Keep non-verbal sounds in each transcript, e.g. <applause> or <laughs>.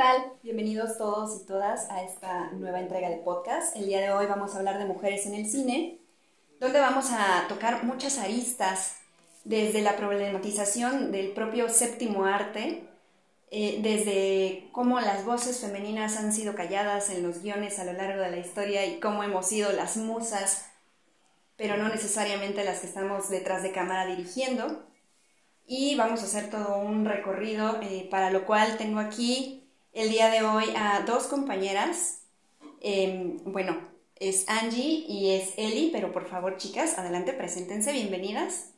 tal? Bienvenidos todos y todas a esta nueva entrega de podcast. El día de hoy vamos a hablar de mujeres en el cine, donde vamos a tocar muchas aristas desde la problematización del propio séptimo arte, eh, desde cómo las voces femeninas han sido calladas en los guiones a lo largo de la historia y cómo hemos sido las musas, pero no necesariamente las que estamos detrás de cámara dirigiendo y vamos a hacer todo un recorrido eh, para lo cual tengo aquí el día de hoy a dos compañeras. Em, bueno, es Angie y es Eli, pero por favor chicas, adelante, preséntense, bienvenidas.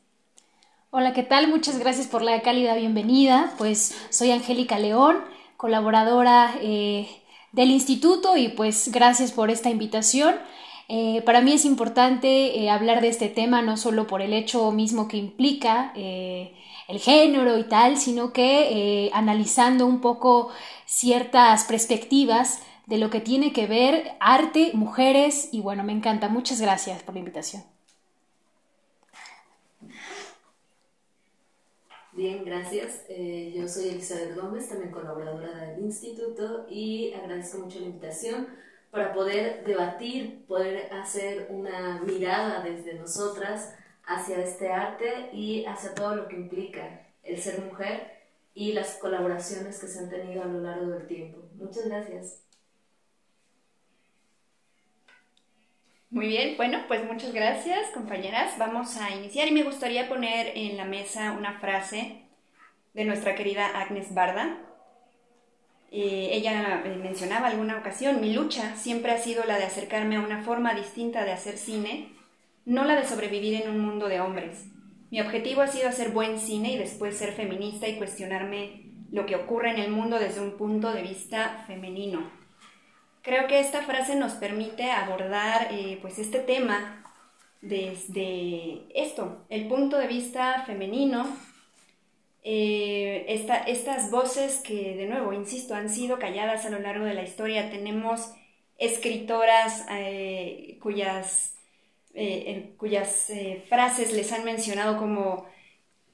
Hola, ¿qué tal? Muchas gracias por la cálida bienvenida. Pues soy Angélica León, colaboradora eh, del instituto y pues gracias por esta invitación. Eh, para mí es importante hablar de este tema no solo por el hecho mismo que implica el género y tal, sino que eh, analizando un poco ciertas perspectivas de lo que tiene que ver arte, mujeres y bueno, me encanta. Muchas gracias por la invitación. Bien, gracias. Eh, yo soy Elizabeth Gómez, también colaboradora del instituto y agradezco mucho la invitación para poder debatir, poder hacer una mirada desde nosotras hacia este arte y hacia todo lo que implica el ser mujer y las colaboraciones que se han tenido a lo largo del tiempo. Muchas gracias. Muy bien, bueno, pues muchas gracias compañeras. Vamos a iniciar y me gustaría poner en la mesa una frase de nuestra querida Agnes Barda. Eh, ella eh, mencionaba alguna ocasión, mi lucha siempre ha sido la de acercarme a una forma distinta de hacer cine no la de sobrevivir en un mundo de hombres. Mi objetivo ha sido hacer buen cine y después ser feminista y cuestionarme lo que ocurre en el mundo desde un punto de vista femenino. Creo que esta frase nos permite abordar eh, pues este tema desde esto, el punto de vista femenino, eh, estas voces que, de nuevo, insisto, han sido calladas a lo largo de la historia. Tenemos escritoras eh, cuyas eh, cuyas eh, frases les han mencionado como,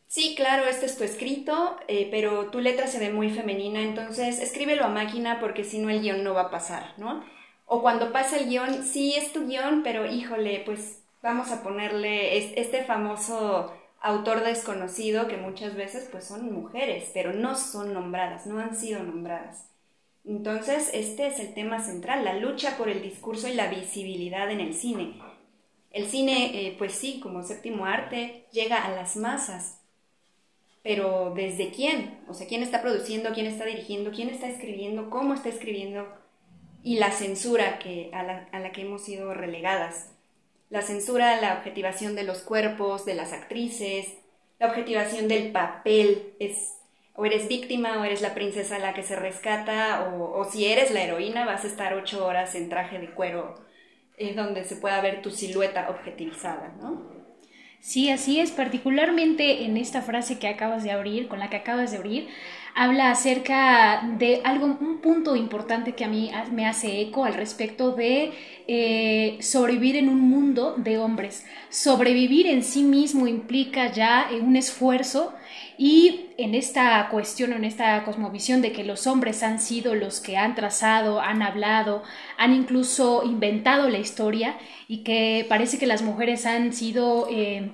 sí, claro, este es tu escrito, eh, pero tu letra se ve muy femenina, entonces escríbelo a máquina porque si no el guion no va a pasar, ¿no? O cuando pasa el guion, sí, es tu guion, pero híjole, pues vamos a ponerle este famoso autor desconocido que muchas veces pues son mujeres, pero no son nombradas, no han sido nombradas. Entonces, este es el tema central, la lucha por el discurso y la visibilidad en el cine. El cine, eh, pues sí, como séptimo arte, llega a las masas, pero ¿desde quién? O sea, ¿quién está produciendo, quién está dirigiendo, quién está escribiendo, cómo está escribiendo? Y la censura que, a, la, que hemos sido relegadas. La censura, la objetivación de los cuerpos, de las actrices, la objetivación del papel, es o eres víctima o eres la princesa a la que se rescata, o si eres la heroína vas a estar ocho horas en traje de cuero es donde se pueda ver tu silueta objetivizada, ¿no? Sí, así es, particularmente en esta frase que acabas de abrir, con la que acabas de abrir, habla acerca de algo, un punto importante que a mí me hace eco al respecto de eh, sobrevivir en un mundo de hombres. Sobrevivir en sí mismo implica ya un esfuerzo y en esta cuestión, en esta cosmovisión de que los hombres han sido los que han trazado, han hablado, han incluso inventado la historia y que parece que las mujeres han sido eh,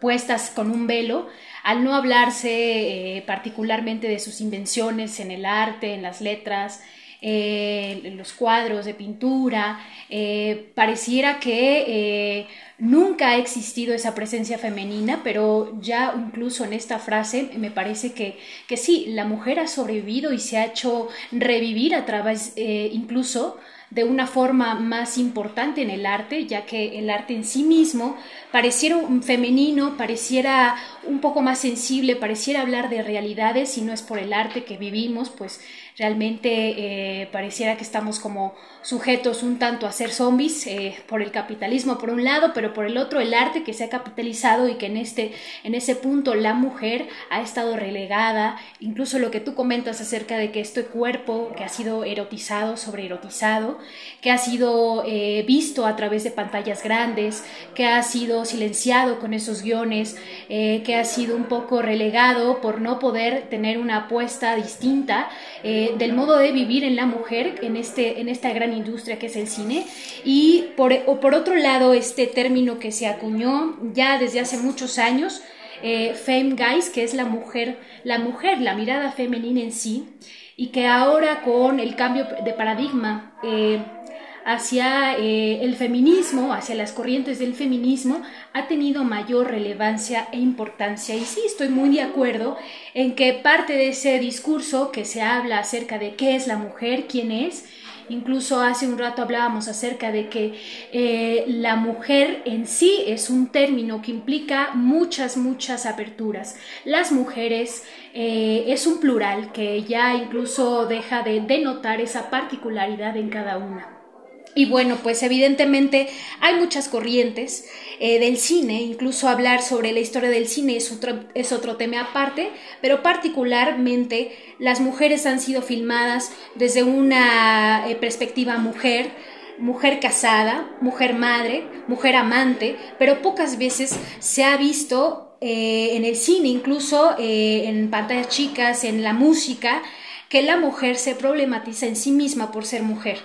puestas con un velo, al no hablarse eh, particularmente de sus invenciones en el arte, en las letras, eh, en los cuadros de pintura, pareciera que Nunca ha existido esa presencia femenina, pero ya incluso en esta frase me parece que, que sí, la mujer ha sobrevivido y se ha hecho revivir a través eh, incluso de una forma más importante en el arte, ya que el arte en sí mismo pareciera un femenino, pareciera un poco más sensible, pareciera hablar de realidades y no es por el arte que vivimos, pues realmente eh, pareciera que estamos como sujetos un tanto a ser zombies eh, por el capitalismo por un lado, pero por el otro el arte que se ha capitalizado y que en, este, en ese punto la mujer ha estado relegada, incluso lo que tú comentas acerca de que este cuerpo que ha sido erotizado, sobre erotizado, que ha sido eh, visto a través de pantallas grandes, que ha sido silenciado con esos guiones, que ha sido un poco relegado por no poder tener una apuesta distinta eh, del modo de vivir en la mujer en, este, en esta gran industria que es el cine. Y por, por otro lado, este término que se acuñó ya desde hace muchos años, eh, Femme Guys, que es la mujer, la mujer, la mirada femenina en sí, y que ahora con el cambio de paradigma eh, hacia eh, el feminismo, hacia las corrientes del feminismo, ha tenido mayor relevancia e importancia. Y sí, estoy muy de acuerdo en que parte de ese discurso que se habla acerca de qué es la mujer, quién es, Incluso hace un rato hablábamos acerca de que eh, la mujer en sí es un término que implica muchas, muchas aperturas. Las mujeres eh, es un plural que ya incluso deja de denotar esa particularidad en cada una. Y bueno, pues evidentemente hay muchas corrientes eh, del cine, incluso hablar sobre la historia del cine es otro, es otro tema aparte, pero particularmente las mujeres han sido filmadas desde una eh, perspectiva mujer, mujer casada, mujer madre, mujer amante, pero pocas veces se ha visto eh, en el cine, incluso en pantallas chicas, en la música, que la mujer se problematiza en sí misma por ser mujer.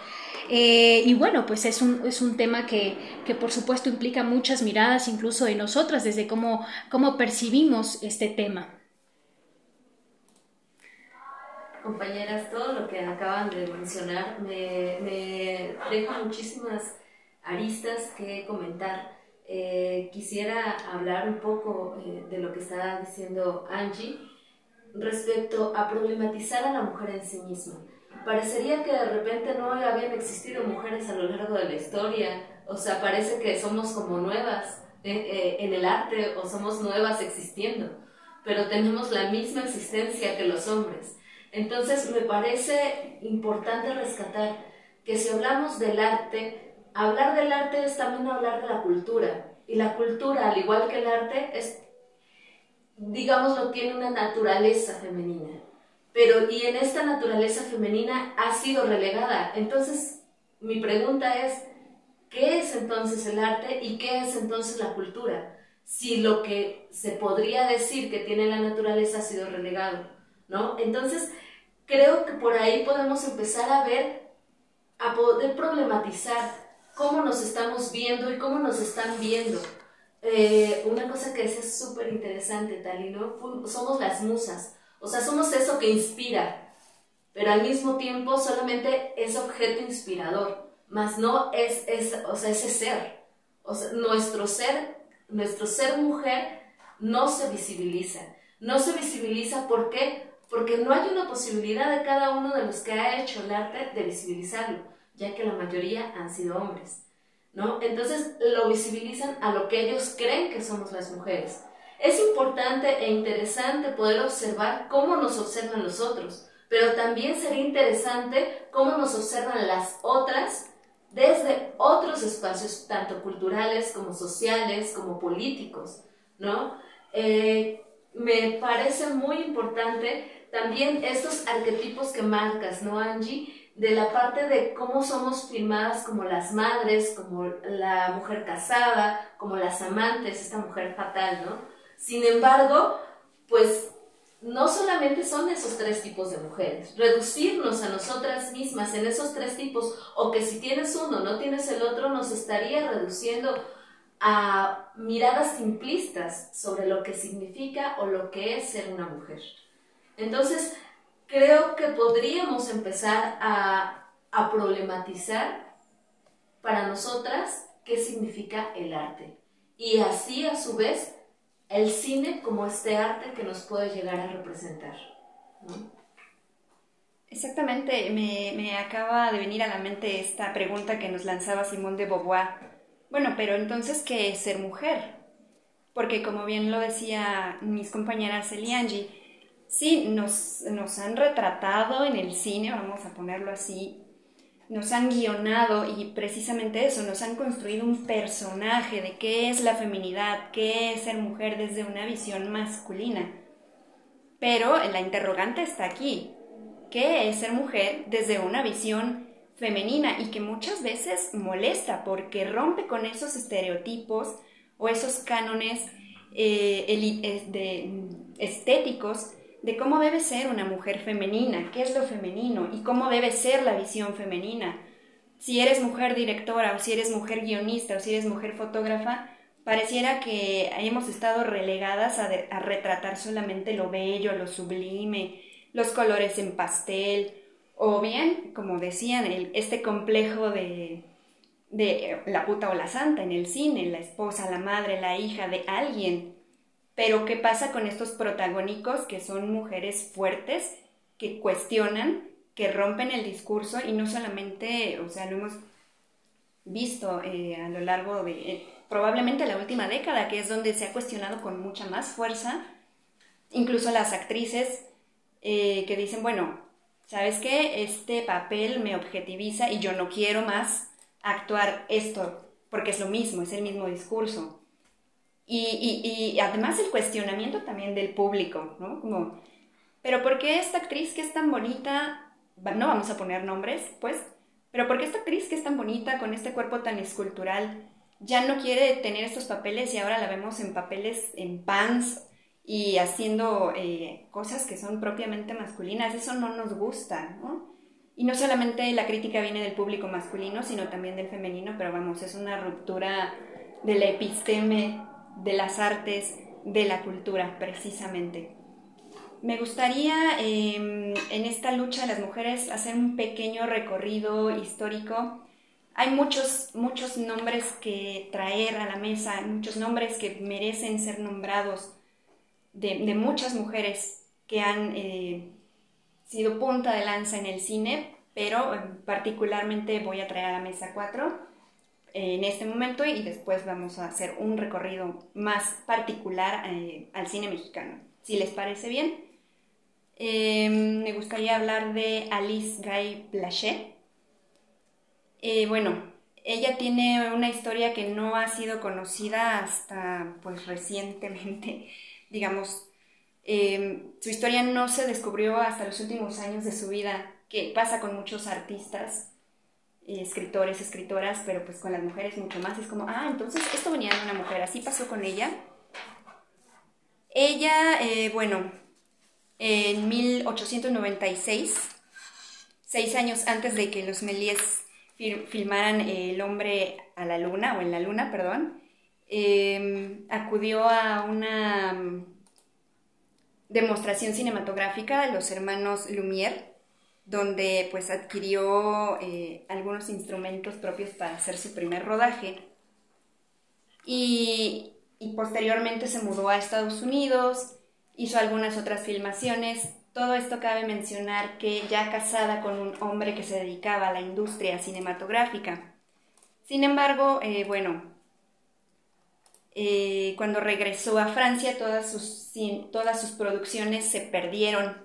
Eh, y bueno, pues es un, es un tema que, que, por supuesto implica muchas miradas, incluso de nosotras, desde cómo, cómo percibimos este tema. Compañeras, todo lo que acaban de mencionar me, me deja muchísimas aristas que comentar. Eh, quisiera hablar un poco eh, de lo que estaba diciendo Angie respecto a problematizar a la mujer en sí misma parecería que de repente no habían existido mujeres a lo largo de la historia, o sea, parece que somos como nuevas eh, eh, en el arte o somos nuevas existiendo, pero tenemos la misma existencia que los hombres. Entonces me parece importante rescatar que si hablamos del arte, hablar del arte es también hablar de la cultura. Y la cultura, al igual que el arte, es, digámoslo, tiene una naturaleza femenina pero y en esta naturaleza femenina ha sido relegada. Entonces, mi pregunta es, ¿qué es entonces el arte y qué es entonces la cultura? Si lo que se podría decir que tiene la naturaleza ha sido relegado, ¿no? Entonces, creo que por ahí podemos empezar a ver, a poder problematizar cómo nos estamos viendo y cómo nos están viendo. Eh, una cosa que es súper interesante, Tali, ¿no? Somos las musas. O sea, somos eso que inspira, pero al mismo tiempo solamente es objeto inspirador, más no es, o sea, ese ser. O sea, nuestro ser, nuestro ser mujer no se visibiliza. No se visibiliza ¿por? Porque no hay una posibilidad de cada uno de los que ha hecho el arte de visibilizarlo, ya que la mayoría han sido hombres. ¿no? Entonces lo visibilizan a lo que ellos creen que somos las mujeres. Es importante e interesante poder observar cómo nos observan los otros, pero también sería interesante cómo nos observan las otras desde otros espacios, tanto culturales como sociales, como políticos, ¿no? Eh, me parece muy importante también estos arquetipos que marcas, ¿no, Angie? De la parte de cómo somos filmadas como las madres, como la mujer casada, como las amantes, esta mujer fatal, ¿no? Sin embargo, pues no solamente son esos tres tipos de mujeres. Reducirnos a nosotras mismas en esos tres tipos, o que si tienes uno, no tienes el otro, nos estaría reduciendo a miradas simplistas sobre lo que significa o lo que es ser una mujer. Entonces, creo que podríamos empezar a, a problematizar para nosotras qué significa el arte. Y así, a su vez, el cine como este arte que nos puede llegar a representar. Exactamente, me, acaba de venir a la mente esta pregunta que nos lanzaba Simón de Beauvoir. Bueno, pero entonces, ¿qué es ser mujer? Porque como bien lo decía mis compañeras Eliangi, sí, nos, nos han retratado en el cine, vamos a ponerlo así, nos han guionado y precisamente eso, nos han construido un personaje de qué es la feminidad, qué es ser mujer desde una visión masculina. Pero la interrogante está aquí. ¿Qué es ser mujer desde una visión femenina y que muchas veces molesta porque rompe con esos estereotipos o esos cánones eh, eh, estéticos de cómo debe ser una mujer femenina, qué es lo femenino y cómo debe ser la visión femenina. Si eres mujer directora o si eres mujer guionista o si eres mujer fotógrafa, pareciera que hemos estado relegadas a, retratar solamente lo bello, lo sublime, los colores en pastel, o bien, como decían, este complejo de, de la puta o la santa en el cine, la esposa, la madre, la hija de alguien. Pero ¿qué pasa con estos protagónicos que son mujeres fuertes, que cuestionan, que rompen el discurso y no solamente, o sea, lo hemos visto eh, a lo largo de probablemente la última década, que es donde se ha cuestionado con mucha más fuerza, incluso las actrices eh, que dicen, bueno, ¿sabes qué? Este papel me objetiviza y yo no quiero más actuar esto, porque es lo mismo, es el mismo discurso. Y, y, además el cuestionamiento también del público, ¿no? Como, pero ¿por qué esta actriz que es tan bonita, no vamos a poner nombres, pues, pero ¿por qué esta actriz que es tan bonita, con este cuerpo tan escultural, ya no quiere tener estos papeles y ahora la vemos en papeles en pants y haciendo eh, cosas que son propiamente masculinas. Eso no nos gusta, ¿no? Y no solamente la crítica viene del público masculino, sino también del femenino, pero vamos, es una ruptura de la episteme, de las artes, de la cultura, precisamente. Me gustaría em, en esta lucha de las mujeres hacer un pequeño recorrido histórico hay muchos, muchos nombres que traer a la mesa, muchos nombres que merecen ser nombrados de, muchas mujeres que han eh, sido punta de lanza en el cine, pero eh, particularmente voy a traer a la mesa cuatro en este momento y después vamos a hacer un recorrido más particular al cine mexicano. Si les parece bien, me gustaría hablar de Alice Guy Blaché eh, bueno, ella tiene una historia que no ha sido conocida hasta pues recientemente, <laughs> digamos. Em, su historia no se descubrió hasta los últimos años de su vida, que pasa con muchos artistas, escritores, escritoras, pero pues con las mujeres mucho más. Es como, ah, entonces esto venía de una mujer, así pasó con ella. Ella, eh, bueno, en 1896, seis años antes de que los Méliès filmaran El hombre a la luna, o en la luna, perdón, em, acudió a una mm, demostración cinematográfica de los hermanos Lumière, donde pues adquirió eh, algunos instrumentos propios para hacer su primer rodaje. Y, posteriormente se mudó a Estados Unidos, hizo algunas otras filmaciones todo esto cabe mencionar que ya casada con un hombre que se dedicaba a la industria cinematográfica. Sin embargo, eh, bueno, eh, cuando regresó a Francia todas sus, todas sus producciones se perdieron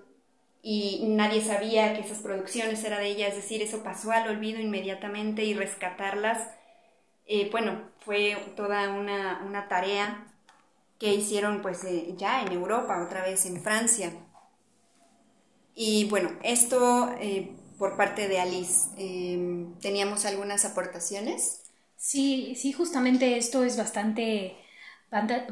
y nadie sabía que esas producciones eran de ella, es decir, eso pasó al olvido inmediatamente y rescatarlas, eh, bueno, fue toda una, una, tarea que hicieron pues ya en Europa, otra vez en Francia. Y bueno, esto eh, por parte de Alice. Em, ¿Teníamos algunas aportaciones? Sí, sí, justamente esto es bastante,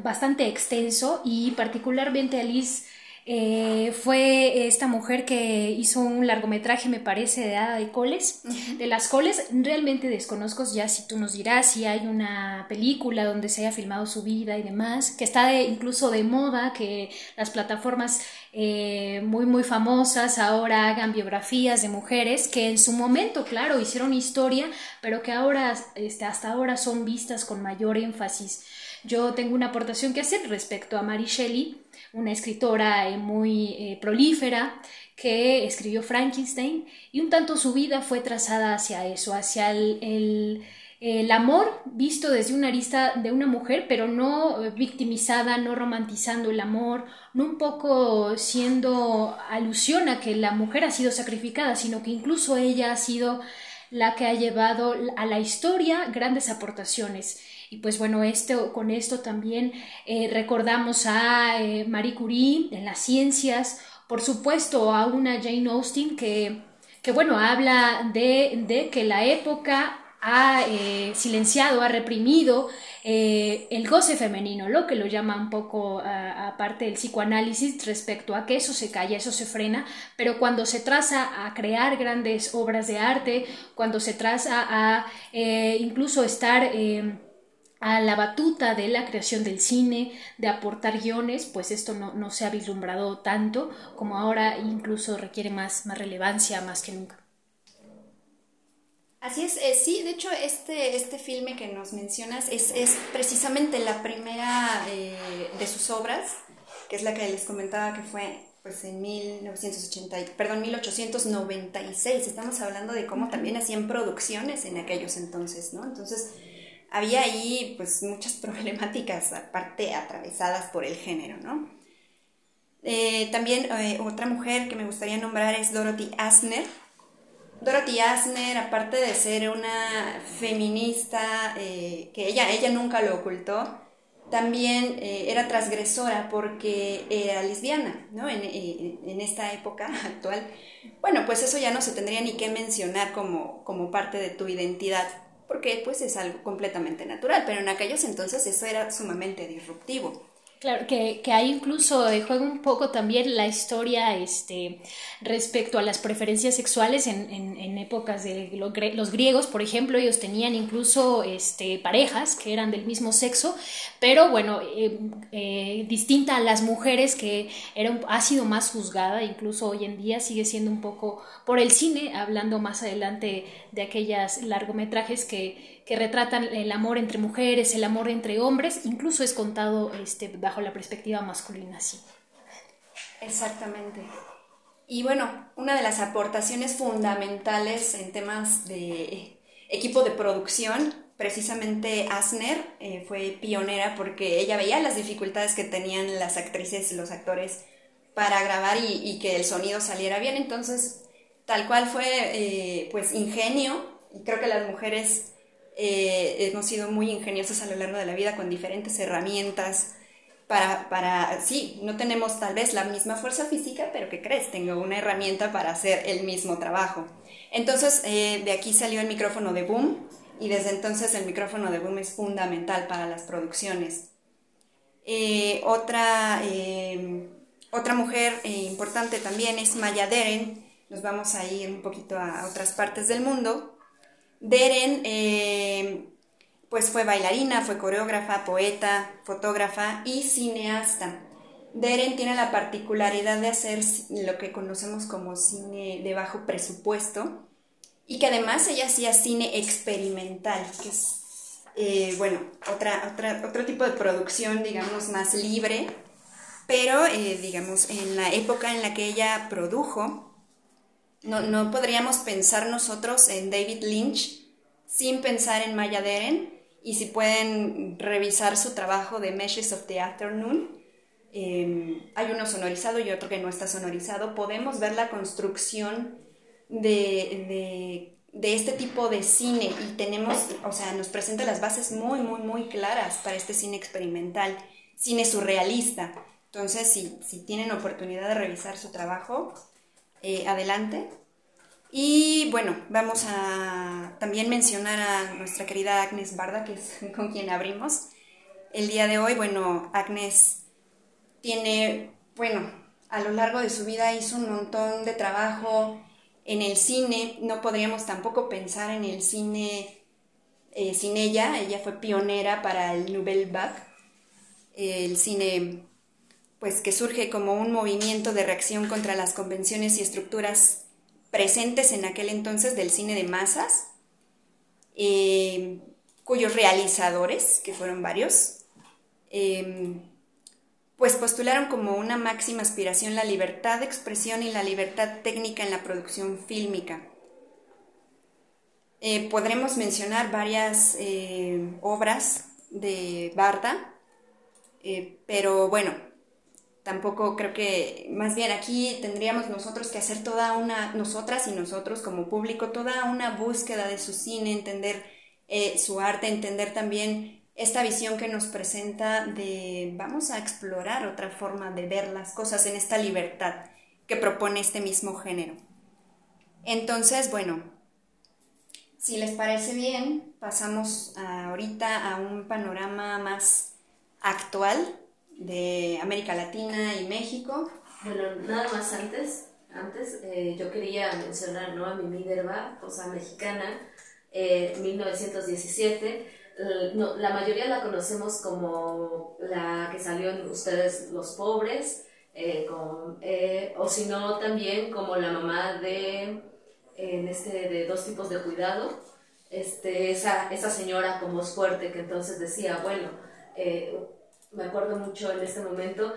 bastante extenso y particularmente Alice eh, fue esta mujer que hizo un largometraje, me parece, de Ada de Coles. De las Coles, realmente desconozco ya si tú nos dirás si hay una película donde se haya filmado su vida y demás, que está incluso de moda, que las plataformas eh, muy, muy famosas ahora hagan biografías de mujeres que en su momento, claro, hicieron historia, pero que ahora, este, hasta ahora son vistas con mayor énfasis. Yo tengo una aportación que hacer respecto a Mary Shelley una escritora eh, muy eh, prolífera que escribió Frankenstein y un tanto su vida fue trazada hacia eso, hacia el, amor visto desde una arista de una mujer, pero no eh, victimizada, no romantizando el amor, no un poco siendo alusión a que la mujer ha sido sacrificada, sino que incluso ella ha sido la que ha llevado a la historia grandes aportaciones. Y pues bueno, esto, con esto también eh, recordamos a eh, Marie Curie en las ciencias, por supuesto a una Jane Austen que, que bueno, habla de, de que la época ha eh, silenciado, ha reprimido el goce femenino, lo que lo llama un poco aparte del psicoanálisis respecto a que eso se calla, eso se frena, pero cuando se traza a crear grandes obras de arte, cuando se traza a incluso estar a la batuta de la creación del cine, de aportar guiones, pues esto no, se ha vislumbrado tanto como ahora incluso requiere más, más relevancia más que nunca. Así es, eh, sí, de hecho este, este filme que nos mencionas es, es precisamente la primera eh, de sus obras, que es la que les comentaba que fue pues en 1980, perdón, 1896. Estamos hablando de cómo también hacían producciones en aquellos entonces, ¿no? Entonces había ahí pues muchas <laughs> problemáticas aparte atravesadas por el género, ¿no? Eh, también otra mujer que me gustaría nombrar es Dorothy Asner, Dorothy Asner, aparte de ser una feminista, eh, que ella, ella nunca lo ocultó, también eh, era transgresora porque era lesbiana, ¿no? En, en, esta época <laughs> actual. Bueno, pues eso ya no se tendría ni que mencionar como, como parte de tu identidad, porque pues es algo completamente natural, pero en aquellos entonces eso era sumamente disruptivo. Claro, que, que ahí incluso eh, juega un poco también la historia este, respecto a las preferencias sexuales en, en, épocas de los griegos, por ejemplo, ellos tenían incluso este, parejas que eran del mismo sexo, pero bueno, eh, eh, distinta a las mujeres que era ha sido más juzgada, incluso hoy en día sigue siendo un poco por el cine, hablando más adelante de aquellas largometrajes que que retratan el amor entre mujeres, el amor entre hombres, incluso es contado este, bajo la perspectiva masculina, sí. Exactamente. Y bueno, una de las aportaciones fundamentales en temas de equipo de producción, precisamente Asner eh, fue pionera porque ella veía las dificultades que tenían las actrices y los actores para grabar y, que el sonido saliera bien. Entonces, tal cual fue eh, pues ingenio, y creo que las mujeres eh, hemos sido muy ingeniosos a lo largo de la vida con diferentes herramientas para, para, sí, no tenemos tal vez la misma fuerza física, pero ¿qué crees? Tengo una herramienta para hacer el mismo trabajo. Entonces, eh, de aquí salió el micrófono de boom y desde entonces el micrófono de boom es fundamental para las producciones. Eh, otra, otra mujer importante también es Maya Deren. Nos vamos a ir un poquito a otras partes del mundo. Deren, eh, pues fue bailarina, fue coreógrafa, poeta, fotógrafa y cineasta. Deren tiene la particularidad de hacer lo que conocemos como cine de bajo presupuesto y que además ella hacía cine experimental, que es, eh, bueno, otra, otra, otro tipo de producción, digamos, más libre, pero, eh, digamos, en la época en la que ella produjo, no, podríamos pensar nosotros en David Lynch sin pensar en Maya Deren y si pueden revisar su trabajo de Meshes of the Afternoon, em, hay uno sonorizado y otro que no está sonorizado, podemos ver la construcción de, de, este tipo de cine y tenemos, o sea, nos presenta las bases muy, muy, muy claras para este cine experimental, cine surrealista. Entonces, si, si tienen oportunidad de revisar su trabajo, eh, adelante. Y bueno, vamos a también mencionar a nuestra querida Agnes Barda, que es <laughs> con quien abrimos. El día de hoy, bueno, Agnes tiene, bueno, a lo largo de su vida hizo un montón de trabajo en el cine. No podríamos tampoco pensar en el cine eh, sin ella. Ella fue pionera para el Nouvelle Vague, el cine pues que surge como un movimiento de reacción contra las convenciones y estructuras presentes en aquel entonces del cine de masas, eh, cuyos realizadores, que fueron varios, eh, pues postularon como una máxima aspiración la libertad de expresión y la libertad técnica en la producción fílmica. Eh, podremos mencionar varias obras de Barda, pero bueno, tampoco creo que, más bien aquí tendríamos nosotros que hacer toda una, nosotras y nosotros como público, toda una búsqueda de su cine, entender eh, su arte, entender también esta visión que nos presenta de vamos a explorar otra forma de ver las cosas en esta libertad que propone este mismo género. Entonces, bueno, si les parece bien, pasamos ahorita a un panorama más actual de América Latina y México. Bueno, nada más antes, antes eh, yo quería mencionar ¿no? a Mimi Derba, cosa mexicana, eh, 1917. la mayoría la conocemos como la que salió en Ustedes los Pobres, eh, eh, o si no también como la mamá de, en este, de dos tipos de cuidado, este, esa, esa señora con voz fuerte que entonces decía, bueno, me acuerdo mucho en este momento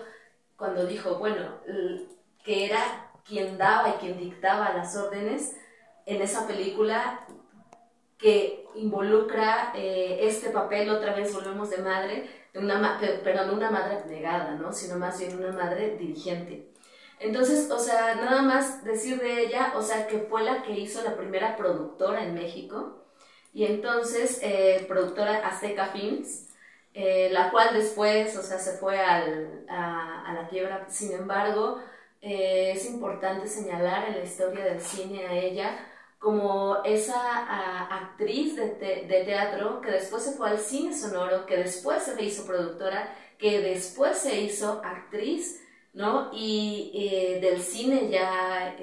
cuando dijo, bueno, que era quien daba y quien dictaba las órdenes en esa película que involucra este papel, otra vez volvemos de madre, una, pero no una madre abnegada, ¿no? Sino más bien una madre dirigente. Entonces, o sea, nada más decir de ella, o sea, que fue la que hizo la primera productora en México, y entonces eh, productora Azteca Films, eh, la cual después, o sea, se fue al, a, la quiebra. Sin embargo, eh, es importante señalar en la historia del cine a ella como esa actriz de, de, teatro que después se fue al cine sonoro, que después se hizo productora, que después se hizo actriz, ¿no? Y eh, del cine ya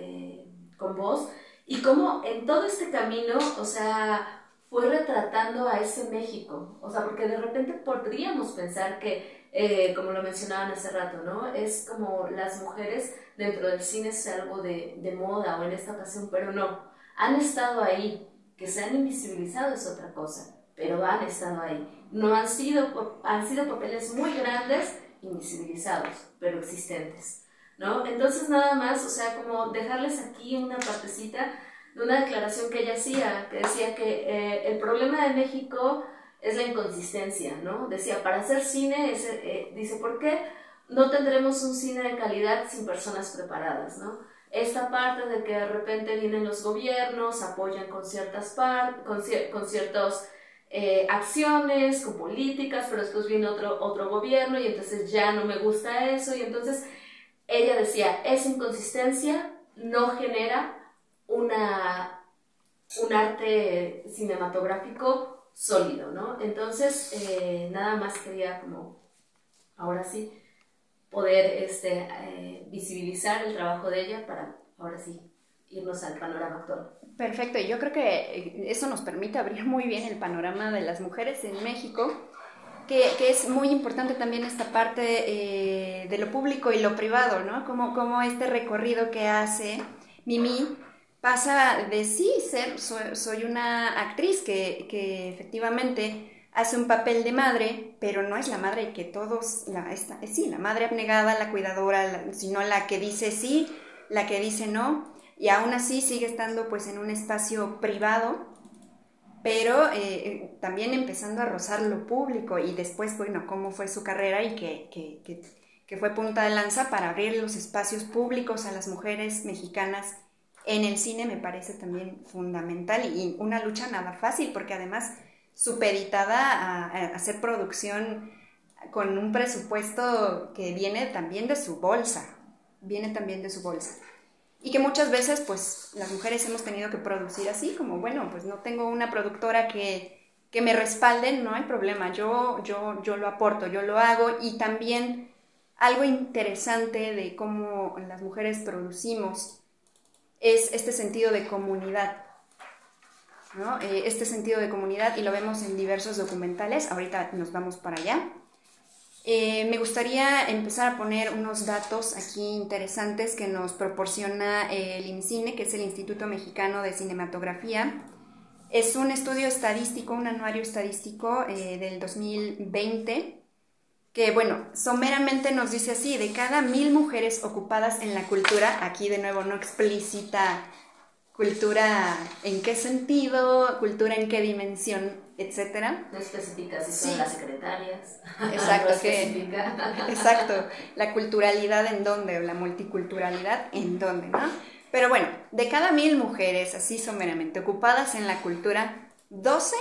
con voz, y como en todo este camino, o sea, fue retratando a ese México, o sea, porque de repente podríamos pensar que, eh, como lo mencionaban hace rato, ¿no? Es como las mujeres dentro del cine es algo de, de moda o en esta ocasión, pero no han estado ahí, que se han invisibilizado es otra cosa, pero han estado ahí. No han sido, han sido papeles muy grandes, invisibilizados, pero existentes, ¿no? Entonces nada más, o sea, como dejarles aquí una partecita de una declaración que ella hacía, que decía que eh, el problema de México es la inconsistencia, ¿no? Decía, para hacer cine, eh, dice, ¿por qué no tendremos un cine de calidad sin personas preparadas, ¿no? esta parte de que de repente vienen los gobiernos, apoyan con ciertas con, con ciertas eh, acciones, con políticas, pero después viene otro, otro gobierno y entonces ya no me gusta eso y entonces ella decía, esa inconsistencia no genera una, un arte cinematográfico sólido, ¿no? Entonces, eh, nada más quería como, ahora sí, poder este, eh, visibilizar el trabajo de ella para ahora sí irnos al panorama actual. Perfecto, yo creo que eso nos permite abrir muy bien el panorama de las mujeres en México, que, que es muy importante también esta parte eh, de lo público y lo privado, ¿no? Como, como este recorrido que hace Mimi pasa de sí ser, soy, soy una actriz que, que efectivamente hace un papel de madre, pero no es la madre que todos, la, esta, sí, la madre abnegada, la cuidadora, sino la que dice sí, la que dice no, y aún así sigue estando pues en un espacio privado, pero eh, eh, también empezando a rozar lo público y después, bueno, cómo fue su carrera y que, que, que, que fue punta de lanza para abrir los espacios públicos a las mujeres mexicanas en el cine me parece también fundamental y una lucha nada fácil porque además supeditada a, hacer producción con un presupuesto que viene también de su bolsa, viene también de su bolsa. Y que muchas veces, pues, las mujeres hemos tenido que producir así, como, bueno, pues no tengo una productora que, que me respalde, no hay problema, yo, yo, yo lo aporto, yo lo hago. Y también algo interesante de cómo las mujeres producimos es este sentido de comunidad. Eh, este sentido de comunidad y lo vemos en diversos documentales. Ahorita nos vamos para allá. Eh, me gustaría empezar a poner unos datos aquí interesantes que nos proporciona el IMCINE, que es el Instituto Mexicano de Cinematografía. Es un estudio estadístico, un anuario estadístico eh, del 2020, que, bueno, someramente nos dice así, de cada mil mujeres ocupadas en la cultura, aquí de nuevo no explícita cultura en qué sentido, cultura en qué dimensión, etcétera. No especifica si son las secretarias. <laughs> Exacto, exacto. La culturalidad en dónde, o la multiculturalidad en dónde, ¿no? Pero bueno, de cada mil mujeres así someramente ocupadas en la cultura, 12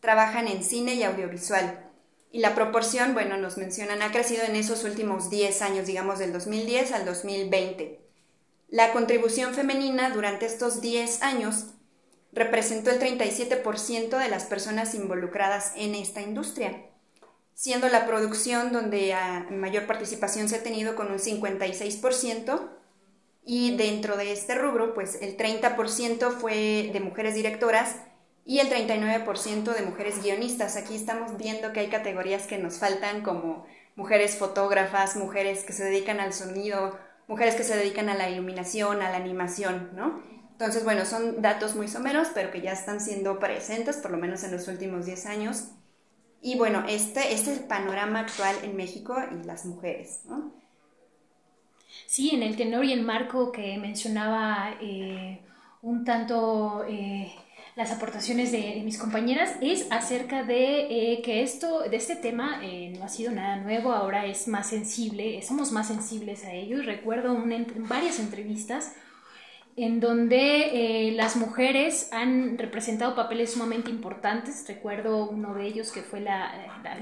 trabajan en cine y audiovisual. Y la proporción, bueno, nos mencionan, ha crecido en esos últimos 10 años, digamos del 2010 al 2020. La contribución femenina durante estos 10 años representó el 37% de las personas involucradas en esta industria, siendo la producción donde mayor participación se ha tenido con un 56% y dentro de este rubro, pues el 30% fue de mujeres directoras y el 39% de mujeres guionistas. Aquí estamos viendo que hay categorías que nos faltan como mujeres fotógrafas, mujeres que se dedican al sonido, mujeres que se dedican a la iluminación, a la animación, ¿no? Entonces, bueno, son datos muy someros, pero que ya están siendo presentes, por lo menos en los últimos 10 años. Y bueno, este, este es el panorama actual en México y las mujeres, ¿no? Sí, en el tenor y el marco que mencionaba eh, un tanto eh, las aportaciones de, mis compañeras es acerca de eh, que esto, de este tema no ha sido nada nuevo, ahora es más sensible, somos más sensibles a ello. Recuerdo varias entrevistas en donde eh, las mujeres han representado papeles sumamente importantes. Recuerdo uno de ellos que fue la,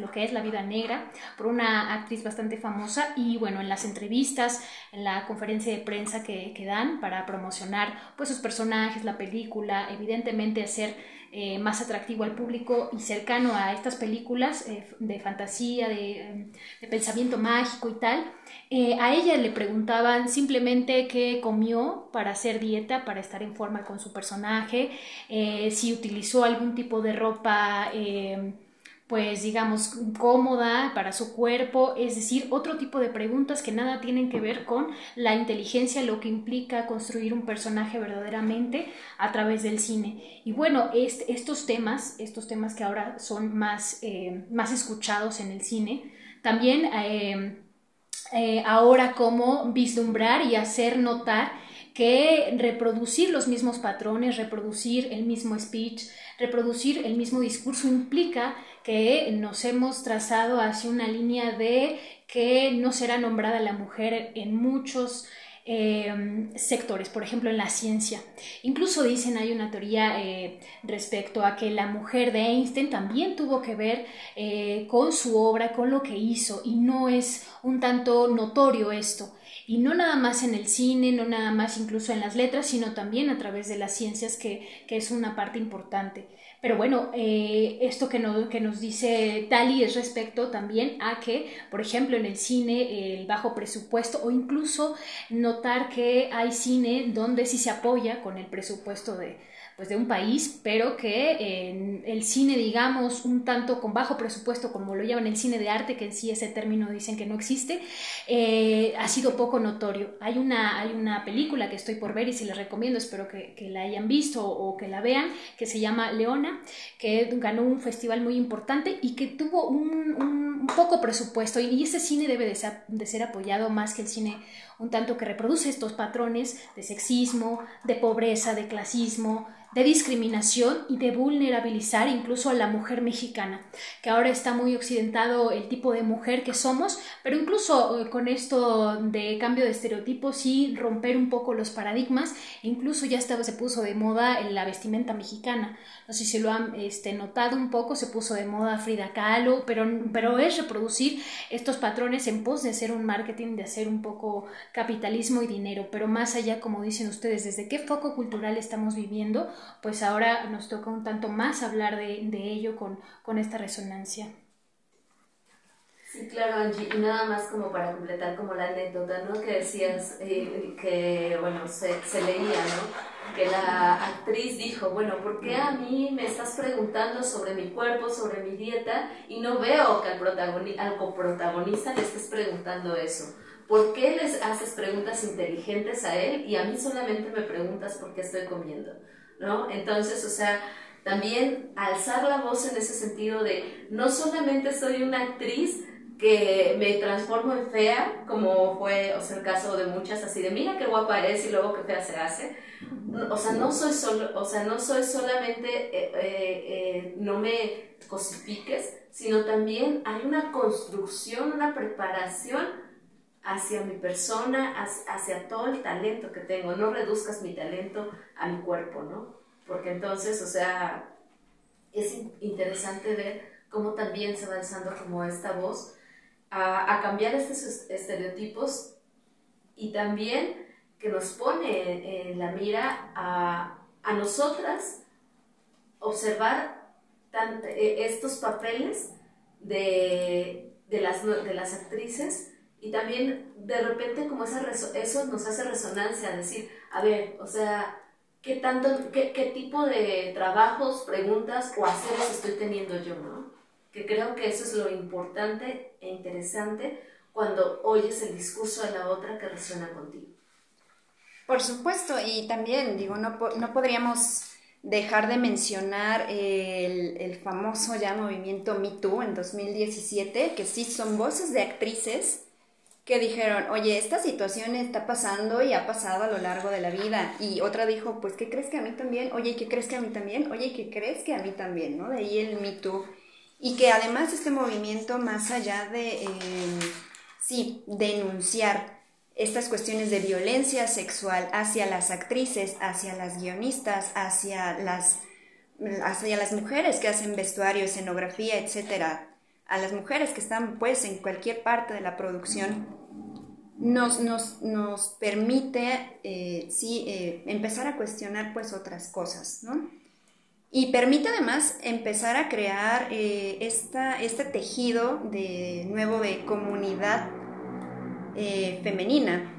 lo que es La Vida Negra, por una actriz bastante famosa. Y bueno, en las entrevistas, en la conferencia de prensa que, que dan para promocionar pues, sus personajes, la película, evidentemente hacer eh, más atractivo al público y cercano a estas películas eh, de fantasía, de, pensamiento mágico y tal, eh, a ella le preguntaban simplemente qué comió para hacer para estar en forma con su personaje, si utilizó algún tipo de ropa pues digamos, cómoda para su cuerpo, es decir, otro tipo de preguntas que nada tienen que ver con la inteligencia, lo que implica construir un personaje verdaderamente a través del cine. Y bueno, estos temas, estos temas que ahora son más, eh, más escuchados en el cine, también eh, eh, ahora como vislumbrar y hacer notar que reproducir los mismos patrones, reproducir el mismo speech, reproducir el mismo discurso implica que nos hemos trazado hacia una línea de que no será nombrada la mujer en muchos em, sectores, por ejemplo en la ciencia. Incluso dicen, hay una teoría eh, respecto a que la mujer de Einstein también tuvo que ver eh, con su obra, con lo que hizo, y no es un tanto notorio esto. Y no nada más en el cine, no nada más incluso en las letras, sino también a través de las ciencias, que, que es una parte importante. Pero bueno, eh, esto que, que nos dice Tali es respecto también a que, por ejemplo, en el cine, el bajo presupuesto o incluso notar que hay cine donde sí se apoya con el presupuesto de, pues de un país, pero que en el cine, digamos, un tanto con bajo presupuesto, como lo llaman el cine de arte, que en sí ese término dicen que no existe, eh, ha sido poco notorio. Hay una, hay una película que estoy por ver y si les recomiendo, espero que, que la hayan visto o, que la vean, que se llama Leona, que ganó un festival muy importante y que tuvo un, un, poco presupuesto y, ese cine debe de ser, de ser apoyado más que el cine un tanto que reproduce estos patrones de sexismo, de pobreza, de clasismo, de discriminación y de vulnerabilizar incluso a la mujer mexicana, que ahora está muy occidentado el tipo de mujer que somos, pero incluso eh, con esto de cambio de estereotipos y romper un poco los paradigmas, incluso ya estaba, se puso de moda en la vestimenta mexicana. No sé si lo han este, notado un poco, se puso de moda Frida Kahlo, pero, pero es reproducir estos patrones en pos de hacer un marketing, de hacer un poco capitalismo y dinero, pero más allá, como dicen ustedes, desde qué foco cultural estamos viviendo, pues ahora nos toca un tanto más hablar de, ello con, con, esta resonancia. Sí, claro, Angie, y nada más como para completar como la anécdota, ¿no? Que decías eh, que, bueno, se, se, leía, ¿no? Que la actriz dijo, bueno, ¿por qué a mí me estás preguntando sobre mi cuerpo, sobre mi dieta, y no veo que al, protagonista, al coprotagonista le estés preguntando eso? ¿Por qué les haces preguntas inteligentes a él y a mí solamente me preguntas por qué estoy comiendo? ¿no? Entonces, o sea, también alzar la voz en ese sentido de no solamente soy una actriz que me transformo en fea, como fue o sea, el caso de muchas, así de mira qué guapa eres y luego qué fea se hace. O sea, no soy, solo, o sea, no soy solamente, eh, eh, eh, no me cosifiques, sino también hay una construcción, una preparación hacia mi persona, hacia todo el talento que tengo. No reduzcas mi talento a mi cuerpo, ¿no? Porque entonces, o sea, es interesante ver cómo también se va alzando como esta voz a, cambiar estos estereotipos y también que nos pone en la mira a, a nosotras observar eh, estos papeles de, de, las, de las actrices y también de repente como esa eso nos hace resonancia, decir, a ver, o sea, ¿qué, tanto, qué, qué tipo de trabajos, preguntas o haceres estoy teniendo yo, ¿no? Que creo que eso es lo importante e interesante cuando oyes el discurso de la otra que resuena contigo. Por supuesto, y también, digo, no, no podríamos dejar de mencionar el, el, famoso ya movimiento Me Too en 2017, que sí son voces de actrices que dijeron, oye, esta situación está pasando y ha pasado a lo largo de la vida. Y otra dijo, pues, ¿qué crees que a mí también? Oye, ¿qué crees que a mí también? Oye, ¿qué crees que a mí también? ¿No? De ahí el Me Too. Y que además este movimiento, más allá de, em, sí, denunciar estas cuestiones de violencia sexual hacia las actrices, hacia las guionistas, hacia las, hacia las mujeres que hacen vestuario, escenografía, etcétera, a las mujeres que están pues en cualquier parte de la producción, nos, nos, nos permite eh, sí, eh, empezar a cuestionar pues otras cosas, ¿no? Y permite además empezar a crear eh, esta, este tejido de nuevo de comunidad femenina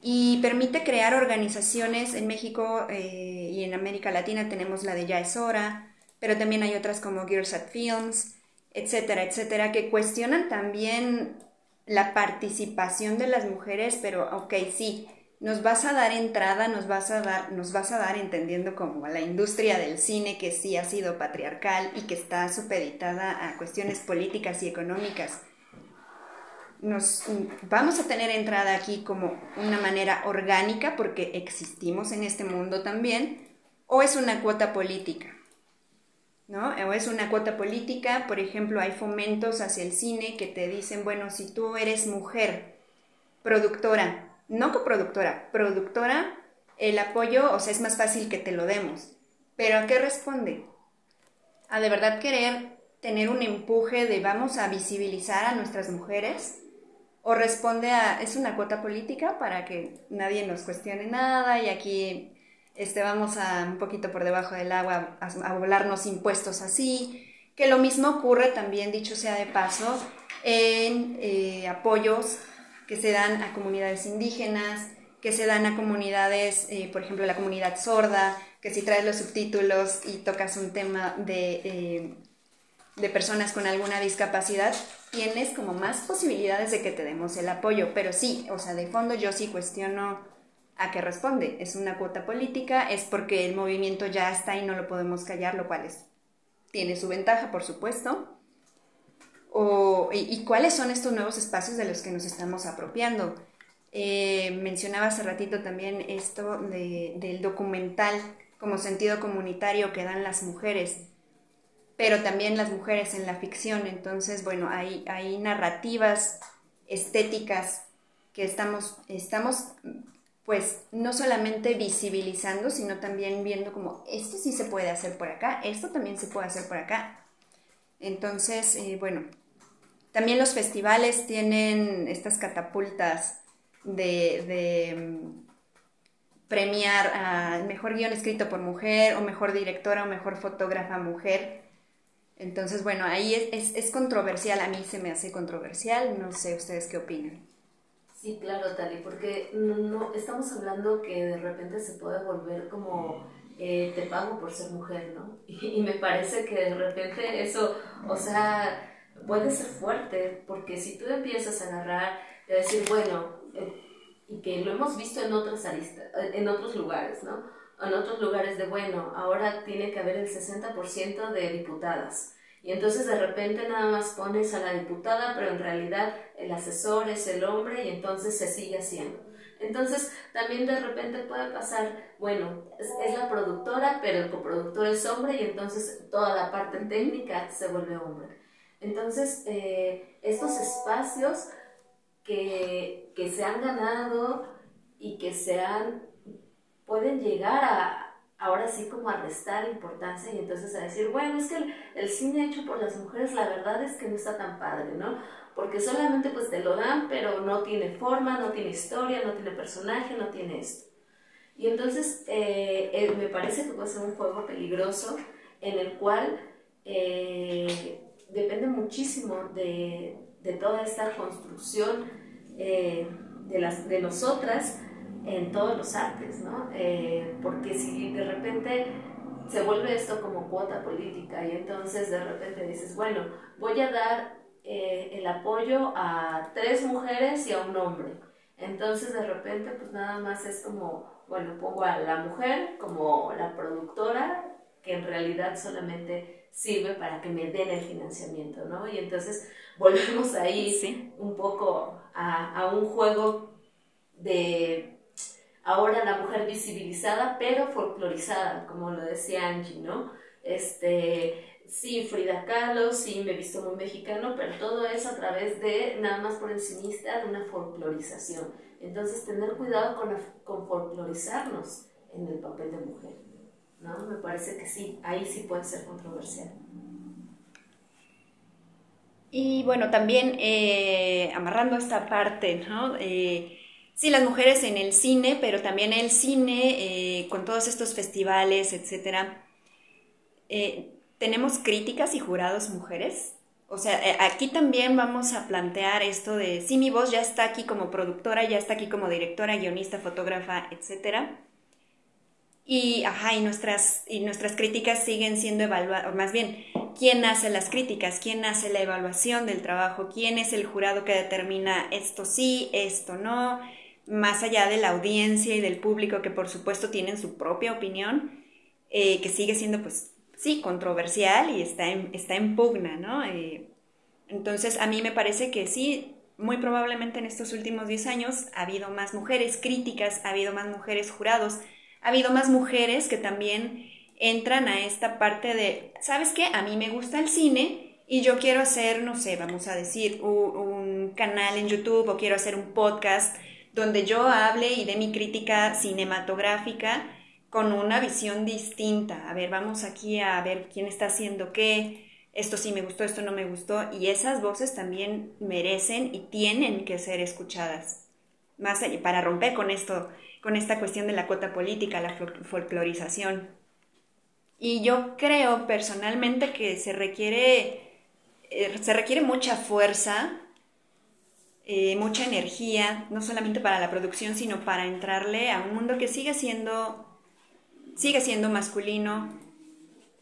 y permite crear organizaciones en México y en América Latina tenemos la de Ya es hora, pero también hay otras como Girls at Films, etcétera, etcétera, que cuestionan también la participación de las mujeres, pero ok, sí, nos vas a dar entrada, nos vas a dar, nos vas a dar entendiendo como la industria del cine que sí ha sido patriarcal y que está supeditada a cuestiones políticas y económicas. Nos vamos a tener entrada aquí como una manera orgánica porque existimos en este mundo también, o es una cuota política. ¿No? O es una cuota política, por ejemplo, hay fomentos hacia el cine que te dicen, bueno, si tú eres mujer, productora, no coproductora, productora, el apoyo, o sea, es más fácil que te lo demos. Pero ¿a qué responde? A de verdad querer tener un empuje de vamos a visibilizar a nuestras mujeres o responde a es una cuota política para que nadie nos cuestione nada y aquí este, vamos a un poquito por debajo del agua a, volarnos impuestos así, que lo mismo ocurre también, dicho sea de paso, en eh, apoyos que se dan a comunidades indígenas, que se dan a comunidades, eh, por ejemplo, la comunidad sorda, que si traes los subtítulos y tocas un tema de, eh, de personas con alguna discapacidad, tienes como más posibilidades de que te demos el apoyo. Pero sí, o sea, de fondo yo sí cuestiono ¿A qué responde? ¿Es una cuota política? ¿Es porque el movimiento ya está y no lo podemos callar, lo cual es, tiene su ventaja, por supuesto? O, y, cuáles son estos nuevos espacios de los que nos estamos apropiando? Eh, mencionaba hace ratito también esto del documental como sentido comunitario que dan las mujeres, pero también las mujeres en la ficción. Entonces, bueno, hay, hay narrativas estéticas que estamos, estamos pues no solamente visibilizando, sino también viendo como esto sí se puede hacer por acá, esto también se puede hacer por acá. Entonces, eh, bueno, también los festivales tienen estas catapultas de, mm, premiar al mejor guion escrito por mujer o mejor directora o mejor fotógrafa mujer. Entonces, bueno, ahí es, es controversial, a mí se me hace controversial, no sé ustedes qué opinan. Sí, claro, Tali, porque no, estamos hablando que de repente se puede volver como eh, te pago por ser mujer, ¿no? <laughs> Y, me parece que de repente eso, o sea, puede ser fuerte, porque si tú empiezas a agarrar, y a decir, bueno, eh, y que lo hemos visto en otras aristas, en otros lugares, ¿no? En otros lugares de, bueno, ahora tiene que haber el 60% de diputadas y entonces de repente nada más pones a la diputada, pero en realidad el asesor es el hombre y entonces se sigue haciendo. Entonces también de repente puede pasar, bueno, es, la productora, pero el coproductor es hombre y entonces toda la parte técnica se vuelve hombre. Entonces, eh, estos espacios que, que se han ganado y que se han, pueden llegar a, ahora sí como a restar importancia y entonces a decir, bueno, es que el, cine hecho por las mujeres la verdad es que no está tan padre, ¿no? Porque solamente pues te lo dan, pero no tiene forma, no tiene historia, no tiene personaje, no tiene esto. Y entonces eh, eh, me parece que puede ser un juego peligroso en el cual eh, depende muchísimo de, de, toda esta construcción de, las, de nosotras en todos los artes, ¿no? Eh, porque si de repente se vuelve esto como cuota política y entonces de repente dices, bueno, voy a dar el apoyo a tres mujeres y a un hombre. Entonces de repente pues nada más es como, bueno, pongo a la mujer como la productora que en realidad solamente sirve para que me den el financiamiento, ¿no? Y entonces <laughs> volvemos ahí un poco a, a, un juego de ahora la mujer visibilizada, pero folclorizada, como lo decía Angie, ¿no? Este, sí, Frida Kahlo, sí, me he visto muy mexicano, pero todo eso a través de, nada más por encimista, de una folclorización. Entonces, tener cuidado con, con folclorizarnos en el papel de mujer. ¿no? Me parece que sí, ahí sí puede ser controversial. Y bueno, también eh, amarrando esta parte, ¿no? Eh, sí, las mujeres en el cine, pero también el cine, eh, con todos estos festivales, etcétera, tenemos críticas y jurados mujeres. O sea, aquí también vamos a plantear esto de, sí, mi voz ya está aquí como productora, ya está aquí como directora, guionista, fotógrafa, etcétera y, ajá, y, nuestras, y nuestras críticas siguen siendo evaluadas, o más bien, ¿quién hace las críticas? ¿Quién hace la evaluación del trabajo? ¿Quién es el jurado que determina esto sí, esto no? Más allá de la audiencia y del público que por supuesto tienen su propia opinión, eh, que sigue siendo pues sí, controversial y está en, está en pugna, ¿no? Eh, entonces a mí me parece que sí, muy probablemente en estos últimos 10 años ha habido más mujeres críticas, ha habido más mujeres jurados, ha habido más mujeres que también entran a esta parte de, ¿sabes qué? A mí me gusta el cine y yo quiero hacer, no sé, vamos a decir, un, canal en YouTube o quiero hacer un podcast donde yo hable y dé mi crítica cinematográfica con una visión distinta. A ver, vamos aquí a ver quién está haciendo qué, esto sí me gustó, esto no me gustó, y esas voces también merecen y tienen que ser escuchadas. Más para romper con esto con esta cuestión de la cuota política, la folclorización. Y yo creo personalmente que se requiere, eh, se requiere mucha fuerza, eh, mucha energía, no solamente para la producción, sino para entrarle a un mundo que sigue siendo, sigue siendo masculino.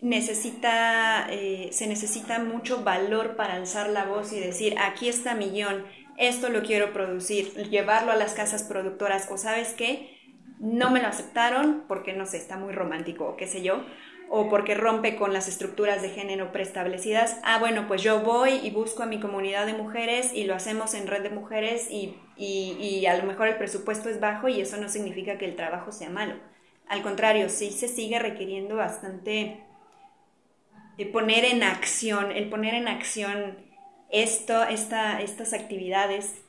Necesita, eh, se necesita mucho valor para alzar la voz y decir, aquí está mi guion, esto lo quiero producir, llevarlo a las casas productoras o sabes qué, no me lo aceptaron porque no sé, está muy romántico o qué sé yo, o porque rompe con las estructuras de género preestablecidas. Ah, bueno, pues yo voy y busco a mi comunidad de mujeres y lo hacemos en red de mujeres y, y, a lo mejor el presupuesto es bajo y eso no significa que el trabajo sea malo. Al contrario, sí se sigue requiriendo bastante de poner en acción, el poner en acción esto, esta, estas actividades,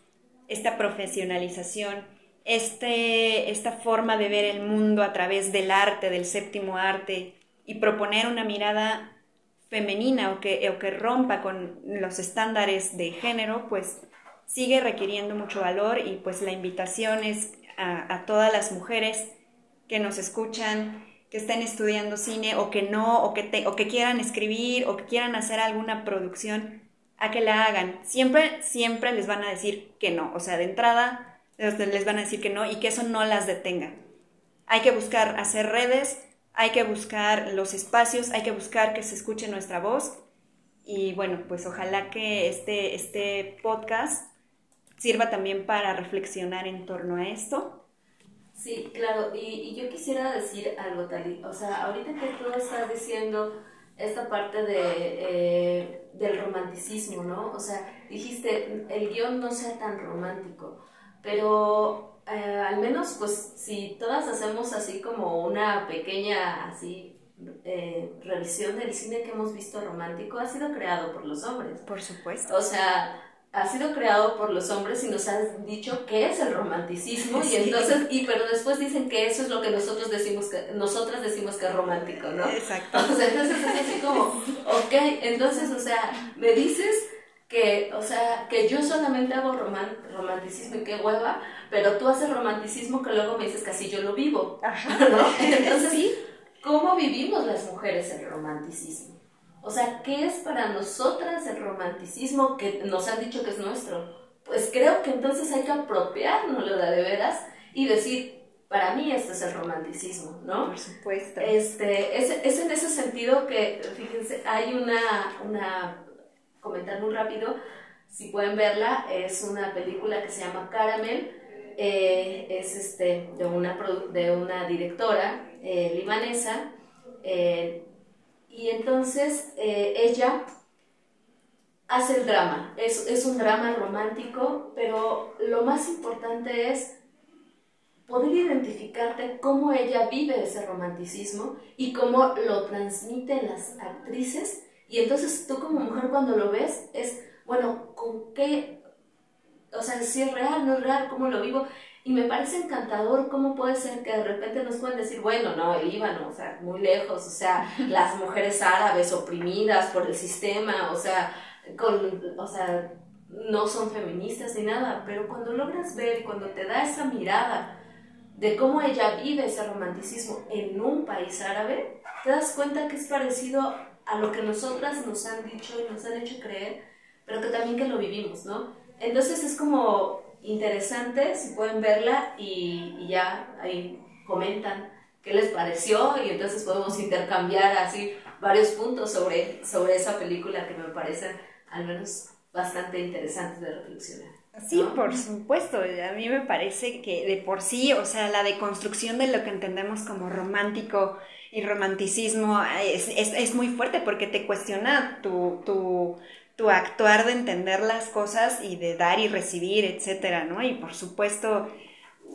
esta profesionalización, este, esta forma de ver el mundo a través del arte, del séptimo arte, y proponer una mirada femenina o que, o que rompa con los estándares de género, pues sigue requiriendo mucho valor y pues la invitación es a, todas las mujeres que nos escuchan, que estén estudiando cine o que no, o que, o que quieran escribir o que quieran hacer alguna producción, a que la hagan. Siempre, siempre les van a decir que no. O sea, de entrada les van a decir que no y que eso no las detenga. Hay que buscar hacer redes, hay que buscar los espacios, hay que buscar que se escuche nuestra voz. Y bueno, pues ojalá que este, este podcast sirva también para reflexionar en torno a esto. Sí, claro, y, yo quisiera decir algo, Tali. O sea, ahorita que tú estás diciendo esta parte de, eh, del romanticismo, ¿no? O sea, dijiste, el guion no sea tan romántico, pero eh, al menos, pues, si todas hacemos así como una pequeña, así, eh, revisión del cine que hemos visto romántico, ha sido creado por los hombres. Por supuesto. O sea, ha sido creado por los hombres y nos han dicho qué es el romanticismo y <laughs> entonces y pero después dicen que eso es lo que nosotros decimos que nosotras decimos que es romántico no exacto o sea, entonces es así como ok entonces o sea me dices que o sea que yo solamente hago romanticismo y qué hueva pero tú haces romanticismo que luego me dices que así yo lo vivo Ajá. <laughs> ¿no? <laughs> entonces sí ¿cómo vivimos las mujeres el romanticismo? O sea, ¿qué es para nosotras el romanticismo que nos han dicho que es nuestro? Pues creo que entonces hay que apropiarnos de veras y decir, para mí este es el romanticismo, ¿no? Por supuesto. Este, es, es en ese sentido que, fíjense, hay una, una, comentar muy rápido, si pueden verla, es una película que se llama Caramel, eh, es este, de, una, de una directora eh, libanesa, eh, y entonces ella hace el drama, es, es un drama romántico, pero lo más importante es poder identificarte cómo ella vive ese romanticismo y cómo lo transmiten las actrices. Y entonces tú como mujer cuando lo ves es, bueno, ¿con qué? O sea, si es real, no es real, ¿cómo lo vivo? Y me parece encantador cómo puede ser que de repente nos pueden decir, bueno, no, el Líbano, o sea, muy lejos, o sea, <laughs> las mujeres árabes oprimidas por el sistema, o sea, con, o sea, no son feministas ni nada, pero cuando logras ver cuando te da esa mirada de cómo ella vive ese romanticismo en un país árabe, te das cuenta que es parecido a lo que nosotras nos han dicho y nos han hecho creer, pero que también que lo vivimos, ¿no? Entonces es como interesante, si pueden verla y, ya ahí comentan qué les pareció y entonces podemos intercambiar así varios puntos sobre, sobre esa película que me parecen al menos bastante interesantes de reflexionar. Sí, por supuesto. A mí me parece que de por sí, o sea, la deconstrucción de lo que entendemos como romántico y romanticismo es, es, muy fuerte porque te cuestiona tu, tu, tu, actuar de entender las cosas y de dar y recibir, etcétera, ¿no? Y por supuesto,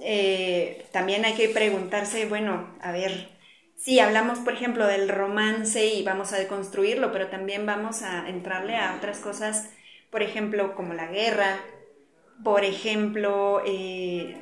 eh, también hay que preguntarse, bueno, a ver, sí, hablamos, por ejemplo, del romance y vamos a deconstruirlo, pero también vamos a entrarle a otras cosas, por ejemplo, como la guerra, por ejemplo, eh,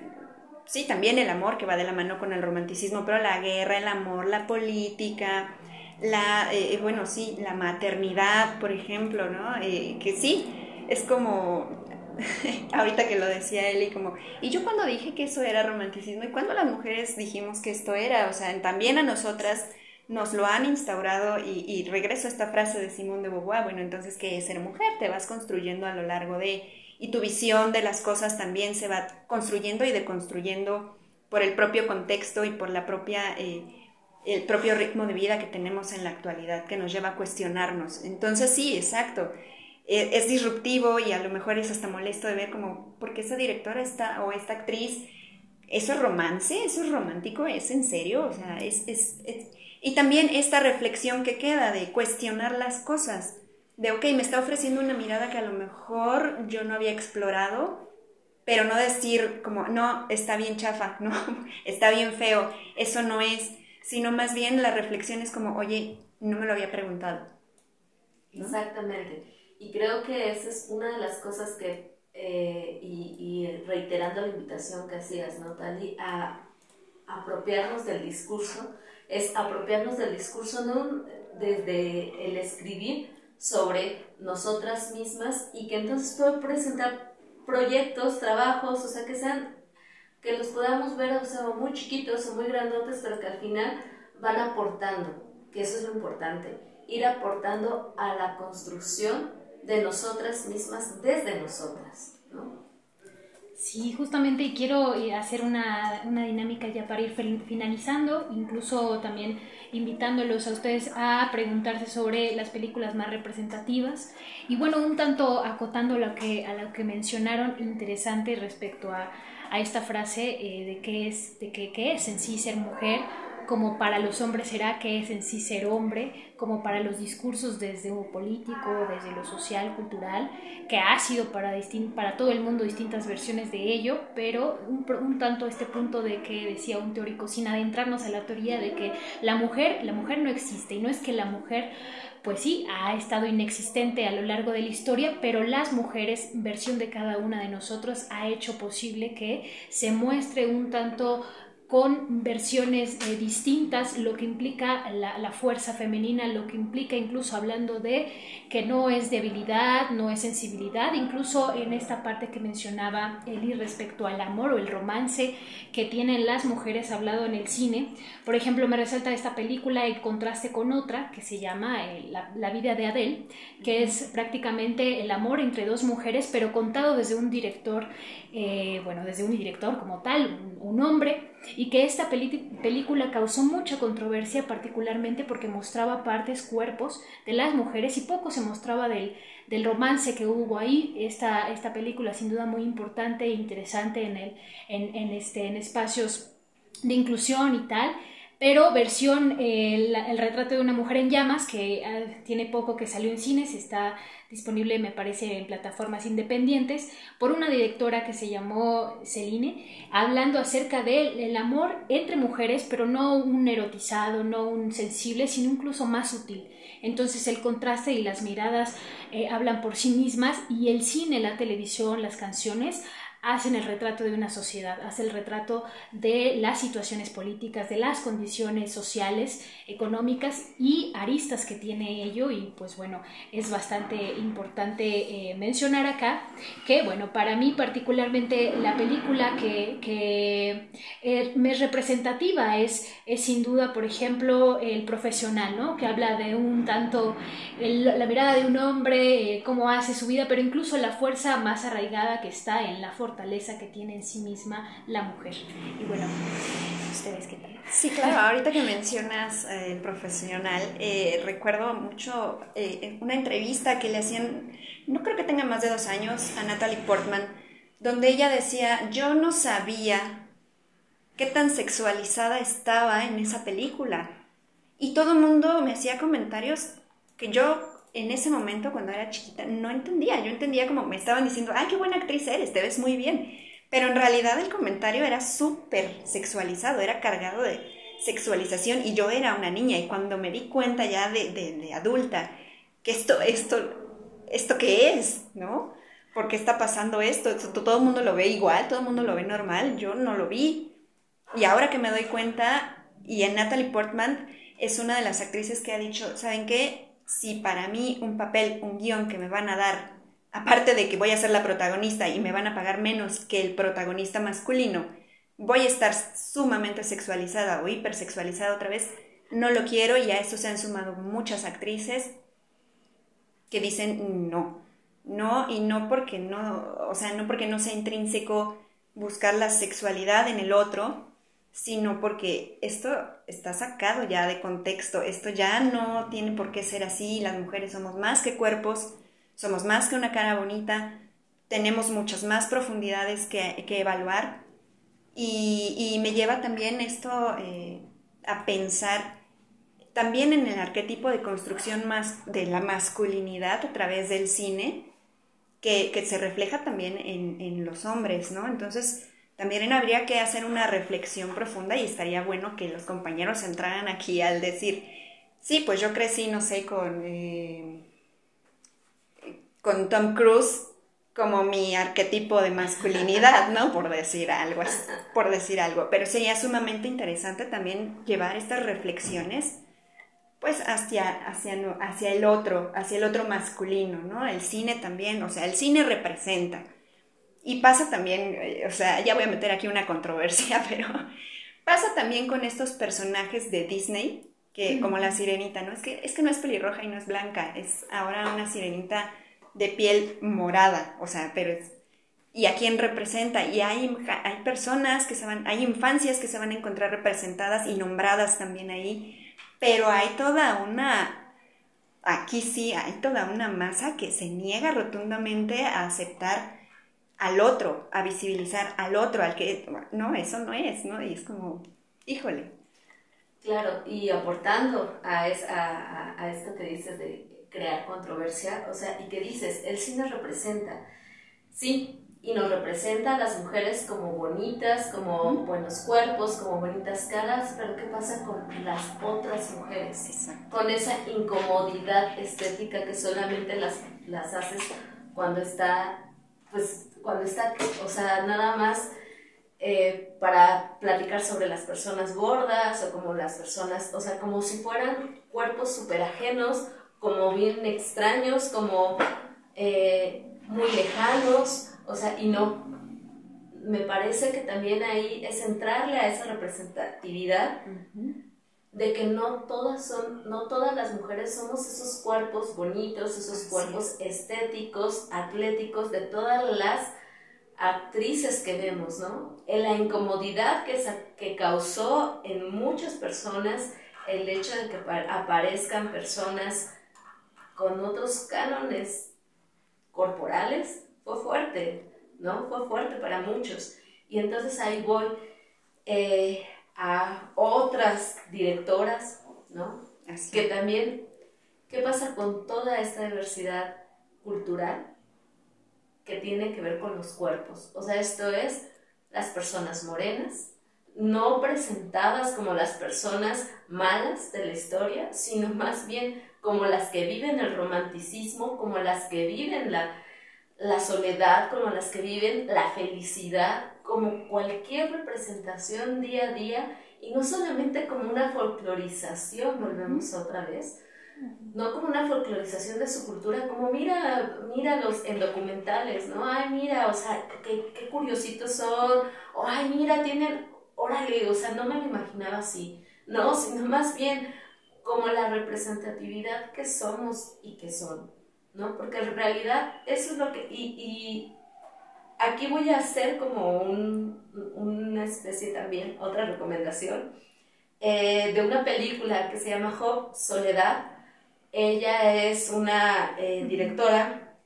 sí, también el amor que va de la mano con el romanticismo, pero la guerra, el amor, la política, la, eh, bueno, sí, la maternidad, por ejemplo, ¿no? Eh, que sí, es como, <laughs> ahorita que lo decía Eli, como, y yo cuando dije que eso era romanticismo, y cuando las mujeres dijimos que esto era, o sea, también a nosotras nos lo han instaurado, y, y regreso a esta frase de Simón de Beauvoir, bueno, entonces, ¿qué es ser mujer? Te vas construyendo a lo largo de y tu visión de las cosas también se va construyendo y deconstruyendo por el propio contexto y por la propia, eh, el propio ritmo de vida que tenemos en la actualidad que nos lleva a cuestionarnos. Entonces sí, exacto. E, es disruptivo y a lo mejor es hasta molesto de ver como, ¿por qué esa directora está o esta actriz? ¿Eso es romance? ¿Eso es romántico? ¿Es en serio? O sea, es, es. Y también esta reflexión que queda de cuestionar las cosas de, ok, me está ofreciendo una mirada que a lo mejor yo no había explorado, pero no decir como, no, está bien chafa, <laughs> no, está bien feo, eso no es, sino más bien la reflexión es como, oye, no me lo había preguntado. Exactamente. Y creo que esa es una de las cosas que, eh, y, reiterando la invitación que hacías, ¿no, Tali? A apropiarnos del discurso, es apropiarnos del discurso no desde el escribir, sobre nosotras mismas y que entonces puedo presentar proyectos, trabajos, o sea, que sean, que los podamos ver, o sea, muy chiquitos o muy grandotes, pero que al final van aportando, que eso es lo importante, ir aportando a la construcción de nosotras mismas desde nosotras, ¿no? Sí, justamente quiero eh, hacer una, una dinámica ya para ir finalizando, incluso también invitándolos a ustedes a preguntarse sobre las películas más representativas y bueno, un tanto acotando lo que, a lo que mencionaron interesante respecto a, a esta frase eh, de qué es, de qué, qué es en sí ser mujer como para los hombres será que es en sí ser hombre, como para los discursos desde lo político, desde lo social, cultural, que ha sido para, para todo el mundo distintas versiones de ello, pero un, un, tanto este punto de que decía un teórico, sin adentrarnos a la teoría de que la mujer, la mujer no existe, y no es que la mujer pues sí, ha estado inexistente a lo largo de la historia, pero las mujeres, versión de cada una de nosotros, ha hecho posible que se muestre un tanto con versiones eh, distintas, lo que implica la, fuerza femenina, lo que implica incluso hablando de que no es debilidad, no es sensibilidad, incluso en esta parte que mencionaba Eli respecto al amor o el romance que tienen las mujeres hablado en el cine. Por ejemplo, me resalta esta película en contraste con otra que se llama eh, la, vida de Adele, que es prácticamente el amor entre dos mujeres, pero contado desde un director, eh, bueno, desde un director como tal, un hombre y que esta película causó mucha controversia particularmente porque mostraba partes, cuerpos de las mujeres y poco se mostraba del, del romance que hubo ahí. Esta, esta película sin duda muy importante e interesante en, el, en, este, en espacios de inclusión y tal pero versión el, retrato de una mujer en llamas que ah, tiene poco que salió en cines está disponible me parece en plataformas independientes por una directora que se llamó Celine hablando acerca del amor entre mujeres pero no un erotizado no un sensible sino incluso más sutil. Entonces el contraste y las miradas eh, hablan por sí mismas y el cine la televisión las canciones hacen el retrato de una sociedad, hace el retrato de las situaciones políticas, de las condiciones sociales, económicas y aristas que tiene ello y pues bueno, es bastante importante eh, mencionar acá que bueno, para mí particularmente la película que, que eh, es representativa es, es sin duda, por ejemplo, El Profesional, ¿no? que habla de un tanto la mirada de un hombre, eh, cómo hace su vida, pero incluso la fuerza más arraigada que está en la fortaleza fortaleza que tiene en sí misma la mujer. Y bueno, ustedes qué tal. Sí, claro, ahorita que mencionas eh, profesional, eh, recuerdo mucho eh, una entrevista que le hacían, no creo que tenga más de dos años, a Natalie Portman, donde ella decía, yo no sabía qué tan sexualizada estaba en esa película. Y todo el mundo me hacía comentarios que yo en ese momento, cuando era chiquita, no entendía. Yo entendía como me estaban diciendo, ay, qué buena actriz eres, te ves muy bien. Pero en realidad el comentario era súper sexualizado, era cargado de sexualización y yo era una niña y cuando me di cuenta ya de, adulta que esto, esto, esto qué es, ¿no? ¿Por qué está pasando esto? Todo el mundo lo ve igual, todo el mundo lo ve normal, yo no lo vi. Y ahora que me doy cuenta, y en Natalie Portman es una de las actrices que ha dicho, ¿saben qué? Si para mí un papel, un guion que me van a dar, aparte de que voy a ser la protagonista y me van a pagar menos que el protagonista masculino, voy a estar sumamente sexualizada o hipersexualizada otra vez, no lo quiero y a eso se han sumado muchas actrices que dicen no, no y no porque no, o sea, no porque no sea intrínseco buscar la sexualidad en el otro, sino porque esto está sacado ya de contexto, esto ya no tiene por qué ser así, las mujeres somos más que cuerpos, somos más que una cara bonita, tenemos muchas más profundidades que, evaluar. Y, me lleva también esto eh, a pensar también en el arquetipo de construcción más de la masculinidad a través del cine, que, se refleja también en, en los hombres, ¿no? Entonces, también habría que hacer una reflexión profunda y estaría bueno que los compañeros entraran aquí al decir, sí, pues yo crecí, no sé, con, eh, con Tom Cruise como mi arquetipo de masculinidad, ¿no? Por decir algo, por decir algo. Pero sería sumamente interesante también llevar estas reflexiones pues hacia, hacia, hacia el otro, hacia el otro masculino, ¿no? El cine también, o sea, el cine representa. Y pasa también, eh, o sea, ya voy a meter aquí una controversia, <laughs> pero pasa también con estos personajes de Disney, que como la sirenita, ¿no? Es que, es que no es pelirroja y no es blanca, es ahora una sirenita de piel morada, o sea, pero es... ¿Y a quién representa? Y hay, hay personas que se van, hay infancias que se van a encontrar representadas y nombradas también ahí, pero hay toda una, aquí sí, hay toda una masa que se niega rotundamente a aceptar al otro, a visibilizar al otro, al que, no, eso no es, ¿no? Y es como, híjole. Claro, y aportando a, a, esto que dices de crear controversia, o sea, y que dices, el cine representa, sí, y nos representa a las mujeres como bonitas, como buenos cuerpos, como bonitas caras, pero ¿qué pasa con las otras mujeres? Con esa incomodidad estética que solamente las, las haces cuando está, pues, cuando está, o sea, nada más eh, para platicar sobre las personas gordas o como las personas, o sea, como si fueran cuerpos súper ajenos, como bien extraños, como eh, muy lejanos, o sea, y no, me parece que también ahí es entrarle a esa representatividad de que no todas son, no todas las mujeres somos esos cuerpos bonitos, esos cuerpos estéticos, atléticos, de todas las actrices que vemos, ¿no? En la incomodidad que, que causó en muchas personas el hecho de que aparezcan personas con otros cánones corporales fue fuerte, ¿no? Fue fuerte para muchos. Y entonces ahí voy eh, a otras directoras, ¿no? Que también, ¿qué pasa con toda esta diversidad cultural que tiene que ver con los cuerpos? O sea, esto es las personas morenas, no presentadas como las personas malas de la historia, sino más bien como las que viven el romanticismo, como las que viven la, la soledad, como las que viven la felicidad, como cualquier representación día a día y no solamente como una folclorización, volvemos otra vez, no como una folclorización de su cultura, como mira, mira los en documentales, ¿no? Ay, mira, o sea, qué, qué curiositos son, o ay, mira, tienen, órale, o sea, no me lo imaginaba así, no, <laughs> sino más bien como la representatividad que somos y que son, ¿no? Porque en realidad eso es lo que, y, y aquí voy a hacer como un, una especie también, otra recomendación, eh, de una película que se llama Job, Soledad. Ella es una eh, directora,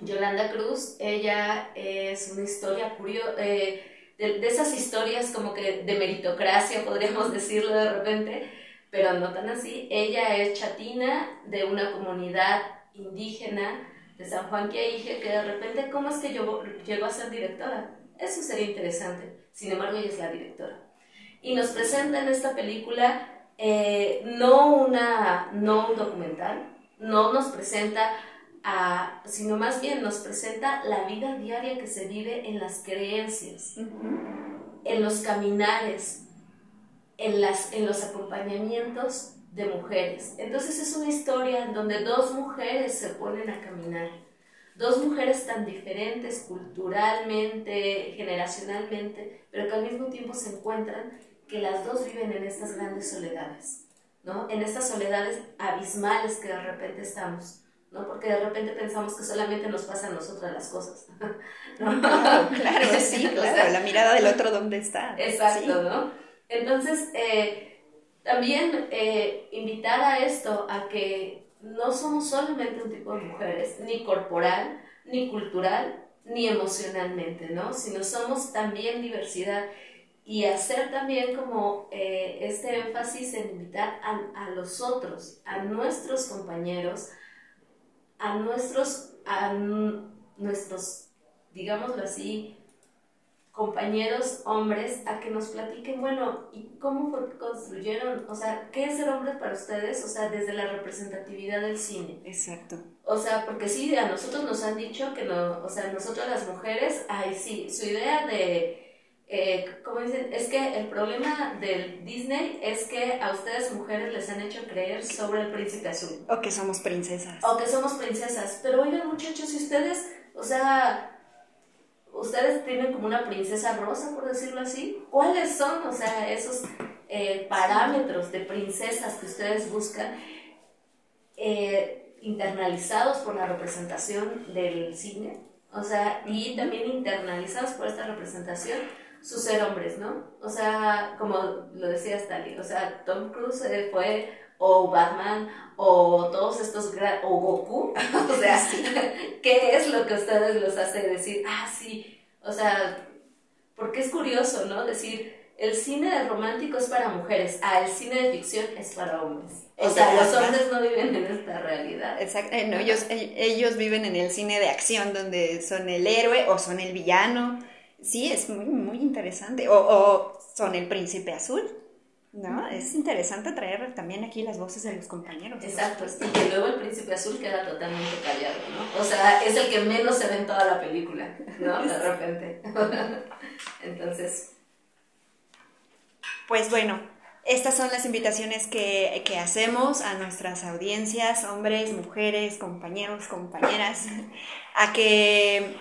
Yolanda Cruz, ella es una historia curiosa, eh, de, de, esas historias como que de meritocracia, podríamos decirlo de repente, pero no tan así. Ella es chatina de una comunidad indígena de San Juan que dije que de repente, ¿cómo es que yo llego a ser directora? Eso sería interesante. Sin embargo, ella es la directora. Y nos presenta en esta película eh, no, una, no un documental, no nos presenta a, sino más bien nos presenta la vida diaria que se vive en las creencias, en los caminares, en, las, en los acompañamientos de mujeres. Entonces es una historia en donde dos mujeres se ponen a caminar, dos mujeres tan diferentes culturalmente, generacionalmente, pero que al mismo tiempo se encuentran que las dos viven en estas grandes soledades, ¿no? En estas soledades abismales que de repente estamos. ¿no? Porque de repente pensamos que solamente nos pasan a nosotras las cosas. <laughs> ¿no? <laughs> Claro, claro, sí, claro. la mirada del otro, ¿dónde está? Exacto, ¿no? Entonces, eh, también eh, invitar a esto, a que no somos solamente un tipo de mujeres, ni corporal, ni cultural, ni emocionalmente, ¿no? Sino somos también diversidad y hacer también como eh, este énfasis en invitar a, a, los otros, a nuestros compañeros, a nuestros, a nuestros, digámoslo así, compañeros hombres a que nos platiquen, bueno, ¿y cómo construyeron? O sea, ¿qué es ser hombre para ustedes? O sea, desde la representatividad del cine. Exacto. O sea, porque sí, a nosotros nos han dicho que no, o sea, nosotros las mujeres, ay, sí, su idea de, eh, ¿cómo dicen? Es que el problema del Disney es que a ustedes mujeres les han hecho creer sobre el príncipe azul. O que somos princesas. O que somos princesas. Pero oigan, muchachos, si ustedes, o sea, ustedes tienen como una princesa rosa, por decirlo así. ¿Cuáles son, o sea, esos eh, parámetros de princesas que ustedes buscan eh, internalizados por la representación del cine? O sea, y también internalizados por esta representación su ser hombres, ¿no? O sea, como lo decía Stalin, o sea, Tom Cruise eh, fue o Batman o todos estos o Goku, <laughs> o sea, <laughs> ¿qué es lo que a ustedes los hace decir, ah, sí, o sea, porque es curioso, ¿no? Decir, el cine romántico es para mujeres, ah, el cine de ficción es para hombres. O sea, los hombres no viven en esta realidad. Exacto, eh, no, ellos, eh, ellos viven en el cine de acción donde son el héroe o son el villano. Sí, es muy, muy interesante. O, o son el príncipe azul. ¿No? Es interesante traer también aquí las voces de los compañeros. Exacto, y que luego el príncipe azul queda totalmente callado, ¿no? O sea, es el que menos se ve en toda la película, ¿no? De <laughs> repente. <laughs> Entonces, Pues bueno, estas son las invitaciones que, que, hacemos a nuestras audiencias, hombres, mujeres, compañeros, compañeras, <laughs> a que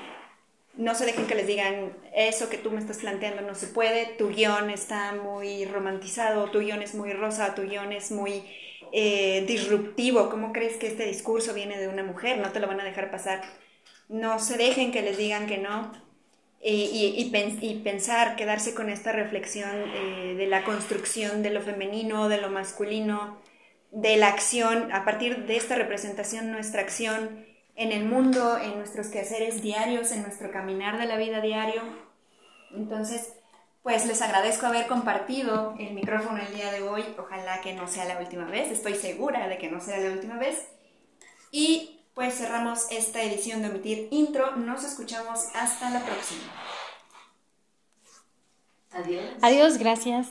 no se dejen que les digan eso que tú me estás planteando no se puede, tu guion está muy romantizado, tu guion es muy rosa, tu guion es muy eh, disruptivo, ¿cómo crees que este discurso viene de una mujer? No te lo van a dejar pasar. No se dejen que les digan que no. Y, pensar, quedarse con esta reflexión eh, de la construcción de lo femenino, de lo masculino, de la acción, a partir de esta representación, nuestra acción en el mundo, en nuestros quehaceres diarios, en nuestro caminar de la vida diario. Entonces, pues les agradezco haber compartido el micrófono el día de hoy. Ojalá que no sea la última vez, estoy segura de que no sea la última vez. Y pues cerramos esta edición de Omitir Intro. Nos escuchamos hasta la próxima. Adiós. Adiós, gracias.